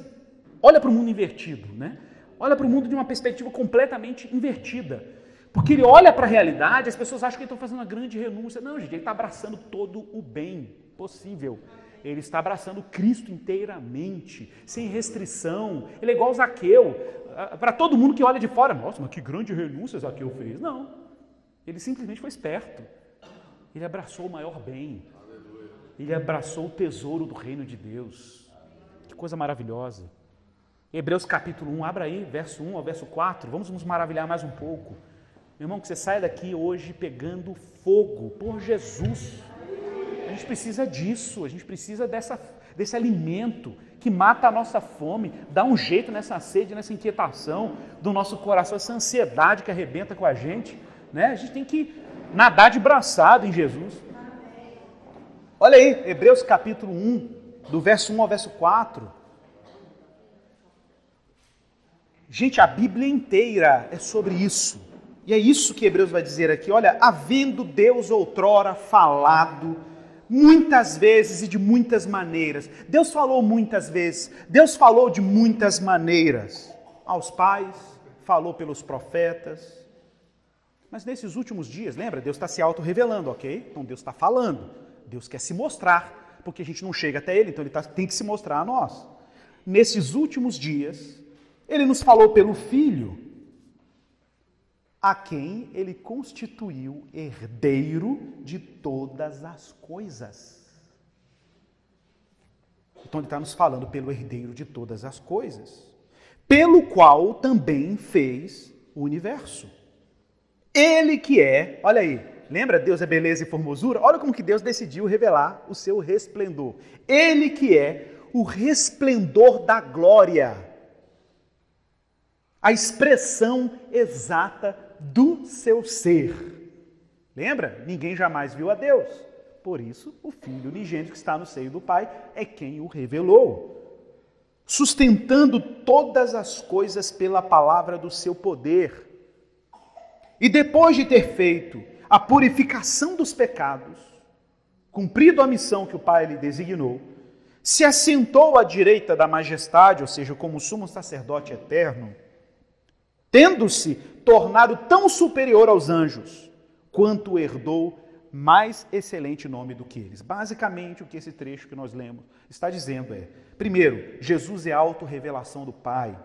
olha para o mundo invertido, né? Olha para o mundo de uma perspectiva completamente invertida. Porque ele olha para a realidade, as pessoas acham que ele está fazendo uma grande renúncia. Não, gente, ele está abraçando todo o bem possível. Ele está abraçando Cristo inteiramente, sem restrição. Ele é igual Zaqueu. Ah, para todo mundo que olha de fora, nossa, mas que grande renúncia Zaqueu fez. Não. Ele simplesmente foi esperto. Ele abraçou o maior bem. Ele abraçou o tesouro do reino de Deus. Que coisa maravilhosa. Hebreus capítulo 1, abra aí, verso 1 ao verso 4. Vamos nos maravilhar mais um pouco. Meu irmão, que você saia daqui hoje pegando fogo por Jesus. A gente precisa disso, a gente precisa dessa, desse alimento que mata a nossa fome, dá um jeito nessa sede, nessa inquietação do nosso coração, essa ansiedade que arrebenta com a gente. Né? A gente tem que nadar de braçado em Jesus. Olha aí, Hebreus capítulo 1, do verso 1 ao verso 4. Gente, a Bíblia inteira é sobre isso. E é isso que Hebreus vai dizer aqui. Olha, havendo Deus outrora falado muitas vezes e de muitas maneiras. Deus falou muitas vezes. Deus falou de muitas maneiras. Aos pais, falou pelos profetas. Mas nesses últimos dias, lembra? Deus está se auto-revelando, ok? Então Deus está falando. Deus quer se mostrar, porque a gente não chega até Ele, então Ele tá, tem que se mostrar a nós. Nesses últimos dias, Ele nos falou pelo Filho a quem ele constituiu herdeiro de todas as coisas. Então ele está nos falando pelo herdeiro de todas as coisas, pelo qual também fez o universo. Ele que é, olha aí, lembra Deus é beleza e formosura? Olha como que Deus decidiu revelar o seu resplendor. Ele que é o resplendor da glória. A expressão exata do seu ser. Lembra? Ninguém jamais viu a Deus. Por isso, o Filho unigênito que está no seio do Pai é quem o revelou. Sustentando todas as coisas pela palavra do seu poder. E depois de ter feito a purificação dos pecados, cumprido a missão que o Pai lhe designou, se assentou à direita da majestade, ou seja, como sumo sacerdote eterno, tendo-se tornado tão superior aos anjos, quanto herdou mais excelente nome do que eles. Basicamente, o que esse trecho que nós lemos está dizendo é: primeiro, Jesus é a autorrevelação do Pai.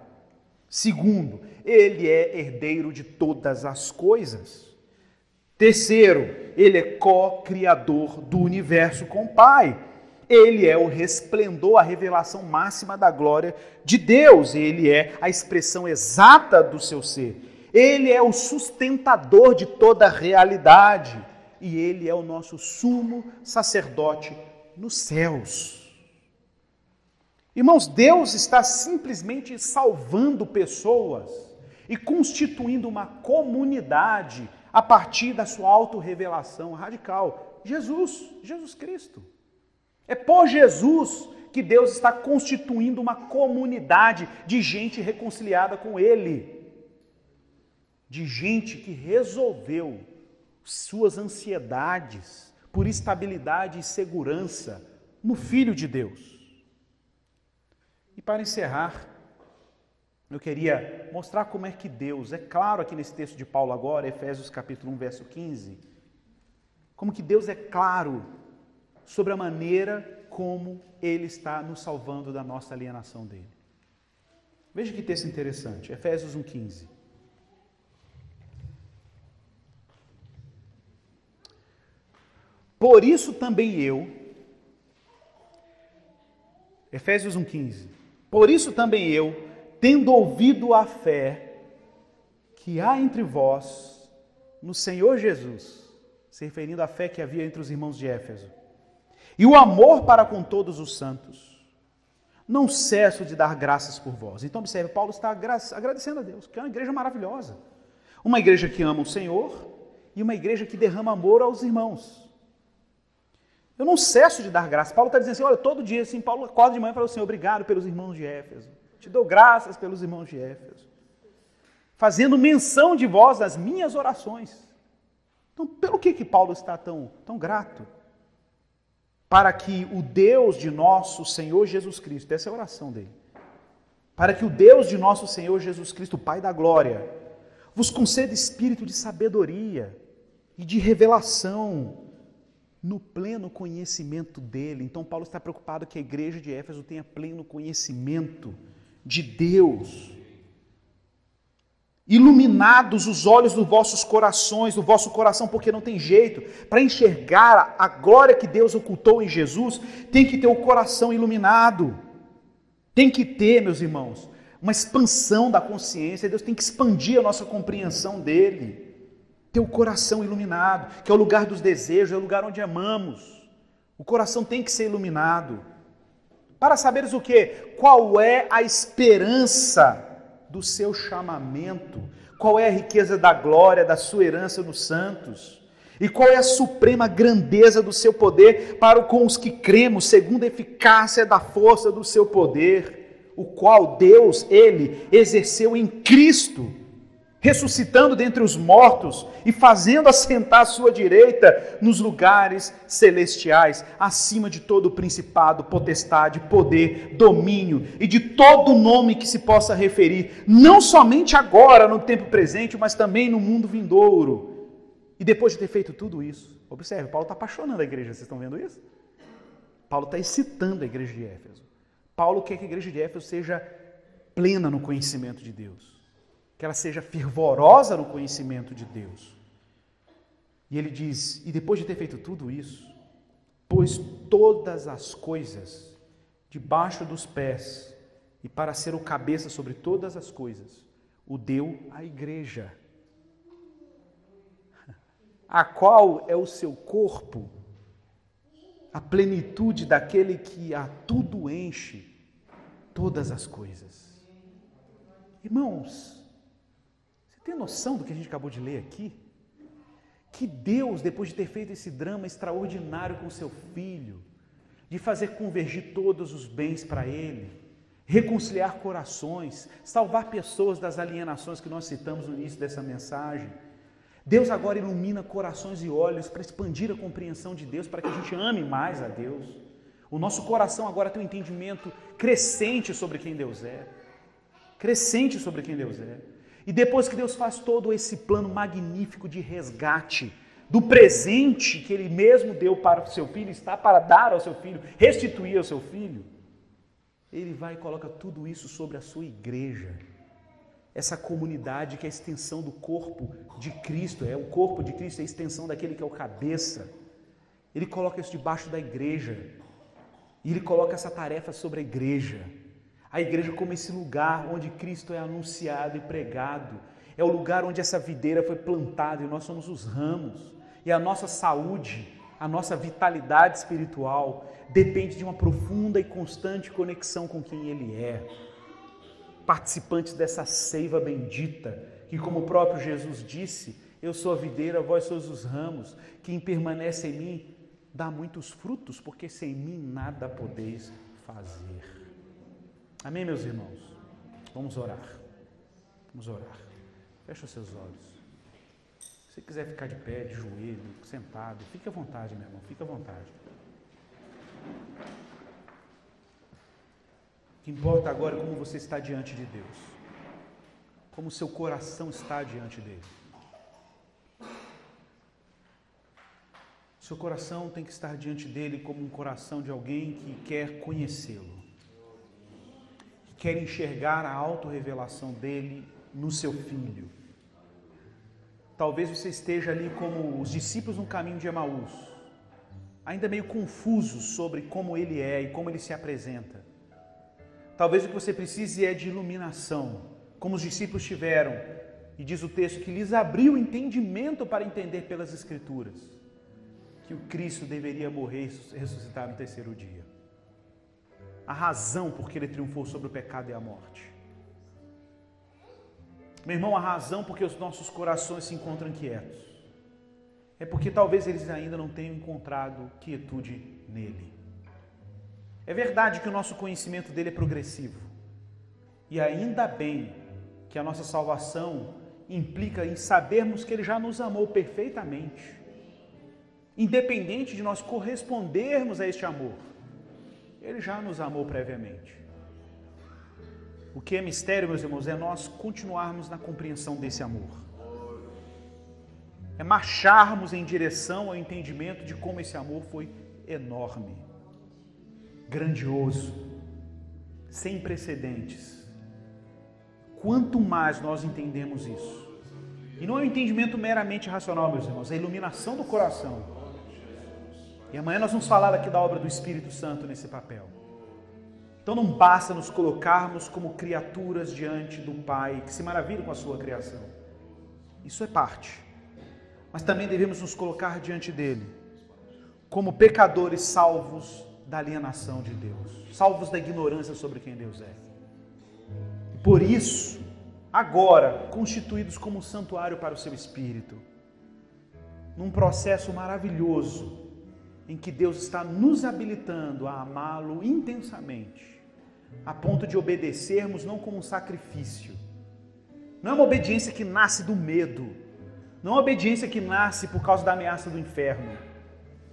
Segundo, ele é herdeiro de todas as coisas. Terceiro, ele é co-criador do universo com o Pai. Ele é o resplendor, a revelação máxima da glória de Deus. Ele é a expressão exata do seu ser. Ele é o sustentador de toda a realidade. E ele é o nosso sumo sacerdote nos céus. Irmãos, Deus está simplesmente salvando pessoas e constituindo uma comunidade a partir da sua autorrevelação radical. Jesus, Jesus Cristo. É por Jesus que Deus está constituindo uma comunidade de gente reconciliada com Ele, de gente que resolveu suas ansiedades por estabilidade e segurança no Filho de Deus. E para encerrar, eu queria mostrar como é que Deus, é claro aqui nesse texto de Paulo agora, Efésios capítulo 1, verso 15, como que Deus é claro sobre a maneira como Ele está nos salvando da nossa alienação dele. Veja que texto interessante, Efésios 1,15. Por isso também eu, Efésios 1,15. Por isso também eu, tendo ouvido a fé que há entre vós no Senhor Jesus, se referindo à fé que havia entre os irmãos de Éfeso, e o amor para com todos os santos. não cesso de dar graças por vós. Então, observe, Paulo está agradecendo a Deus, que é uma igreja maravilhosa. Uma igreja que ama o Senhor e uma igreja que derrama amor aos irmãos. Eu não cesso de dar graças. Paulo está dizendo assim: olha, todo dia, assim, Paulo acorda de manhã e fala assim: obrigado pelos irmãos de Éfeso. Te dou graças pelos irmãos de Éfeso. Fazendo menção de vós nas minhas orações. Então, pelo que, que Paulo está tão, tão grato? Para que o Deus de nosso Senhor Jesus Cristo, essa é a oração dele, para que o Deus de nosso Senhor Jesus Cristo, Pai da glória, vos conceda espírito de sabedoria e de revelação no pleno conhecimento dele. Então, Paulo está preocupado que a igreja de Éfeso tenha pleno conhecimento de Deus iluminados os olhos dos vossos corações, do vosso coração, porque não tem jeito. Para enxergar a glória que Deus ocultou em Jesus, tem que ter o coração iluminado. Tem que ter, meus irmãos, uma expansão da consciência. Deus tem que expandir a nossa compreensão dele. Ter o coração iluminado, que é o lugar dos desejos, é o lugar onde amamos. O coração tem que ser iluminado. Para saberes o que? Qual é a esperança do seu chamamento, qual é a riqueza da glória, da sua herança nos santos, e qual é a suprema grandeza do seu poder para com os que cremos, segundo a eficácia da força do seu poder, o qual Deus, Ele, exerceu em Cristo ressuscitando dentre os mortos e fazendo assentar à sua direita nos lugares celestiais, acima de todo principado, potestade, poder, domínio e de todo nome que se possa referir, não somente agora, no tempo presente, mas também no mundo vindouro. E depois de ter feito tudo isso, observe, Paulo está apaixonando a igreja, vocês estão vendo isso? Paulo está excitando a igreja de Éfeso. Paulo quer que a igreja de Éfeso seja plena no conhecimento de Deus que ela seja fervorosa no conhecimento de Deus. E ele diz: e depois de ter feito tudo isso, pôs todas as coisas debaixo dos pés, e para ser o cabeça sobre todas as coisas, o deu à igreja, a qual é o seu corpo, a plenitude daquele que a tudo enche, todas as coisas. Irmãos, tem noção do que a gente acabou de ler aqui? Que Deus, depois de ter feito esse drama extraordinário com seu filho, de fazer convergir todos os bens para ele, reconciliar corações, salvar pessoas das alienações que nós citamos no início dessa mensagem. Deus agora ilumina corações e olhos para expandir a compreensão de Deus, para que a gente ame mais a Deus. O nosso coração agora tem um entendimento crescente sobre quem Deus é. Crescente sobre quem Deus é. E depois que Deus faz todo esse plano magnífico de resgate, do presente que Ele mesmo deu para o seu filho, está para dar ao seu filho, restituir ao seu filho, Ele vai e coloca tudo isso sobre a sua igreja. Essa comunidade que é a extensão do corpo de Cristo, é o corpo de Cristo, é a extensão daquele que é o cabeça. Ele coloca isso debaixo da igreja. E ele coloca essa tarefa sobre a igreja. A igreja como esse lugar onde Cristo é anunciado e pregado. É o lugar onde essa videira foi plantada e nós somos os ramos. E a nossa saúde, a nossa vitalidade espiritual depende de uma profunda e constante conexão com quem Ele é. Participantes dessa seiva bendita, que como o próprio Jesus disse, eu sou a videira, vós sois os ramos. Quem permanece em mim dá muitos frutos, porque sem mim nada podeis fazer. Amém, meus irmãos? Vamos orar. Vamos orar. Feche os seus olhos. Se quiser ficar de pé, de joelho, sentado, fique à vontade, meu irmão, fique à vontade. O que importa agora é como você está diante de Deus. Como seu coração está diante dele. Seu coração tem que estar diante dele como um coração de alguém que quer conhecê-lo quer enxergar a autorrevelação dele no seu filho. Talvez você esteja ali como os discípulos no caminho de Emaús, ainda meio confusos sobre como ele é e como ele se apresenta. Talvez o que você precise é de iluminação, como os discípulos tiveram, e diz o texto que lhes abriu o entendimento para entender pelas Escrituras que o Cristo deveria morrer e ressuscitar no terceiro dia. A razão por que ele triunfou sobre o pecado e a morte. Meu irmão, a razão porque os nossos corações se encontram quietos é porque talvez eles ainda não tenham encontrado quietude nele. É verdade que o nosso conhecimento dele é progressivo. E ainda bem que a nossa salvação implica em sabermos que ele já nos amou perfeitamente. Independente de nós correspondermos a este amor, ele já nos amou previamente. O que é mistério, meus irmãos, é nós continuarmos na compreensão desse amor. É marcharmos em direção ao entendimento de como esse amor foi enorme, grandioso, sem precedentes. Quanto mais nós entendemos isso, e não é um entendimento meramente racional, meus irmãos, é a iluminação do coração. E amanhã nós vamos falar aqui da obra do Espírito Santo nesse papel. Então não basta nos colocarmos como criaturas diante do Pai, que se maravilha com a sua criação. Isso é parte. Mas também devemos nos colocar diante dele como pecadores salvos da alienação de Deus, salvos da ignorância sobre quem Deus é. Por isso, agora constituídos como um santuário para o seu espírito, num processo maravilhoso em que Deus está nos habilitando a amá-lo intensamente a ponto de obedecermos não como um sacrifício. Não é uma obediência que nasce do medo. Não é uma obediência que nasce por causa da ameaça do inferno.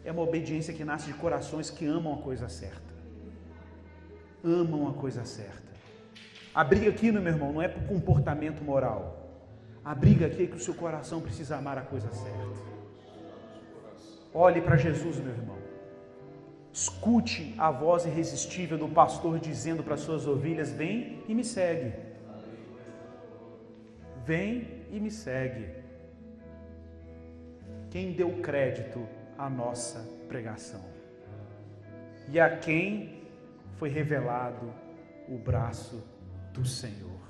É uma obediência que nasce de corações que amam a coisa certa. Amam a coisa certa. A briga aqui, meu irmão, não é por comportamento moral. A briga aqui é que o seu coração precisa amar a coisa certa. Olhe para Jesus, meu irmão. Escute a voz irresistível do pastor dizendo para suas ovelhas: Vem e me segue. Vem e me segue. Quem deu crédito à nossa pregação? E a quem foi revelado o braço do Senhor?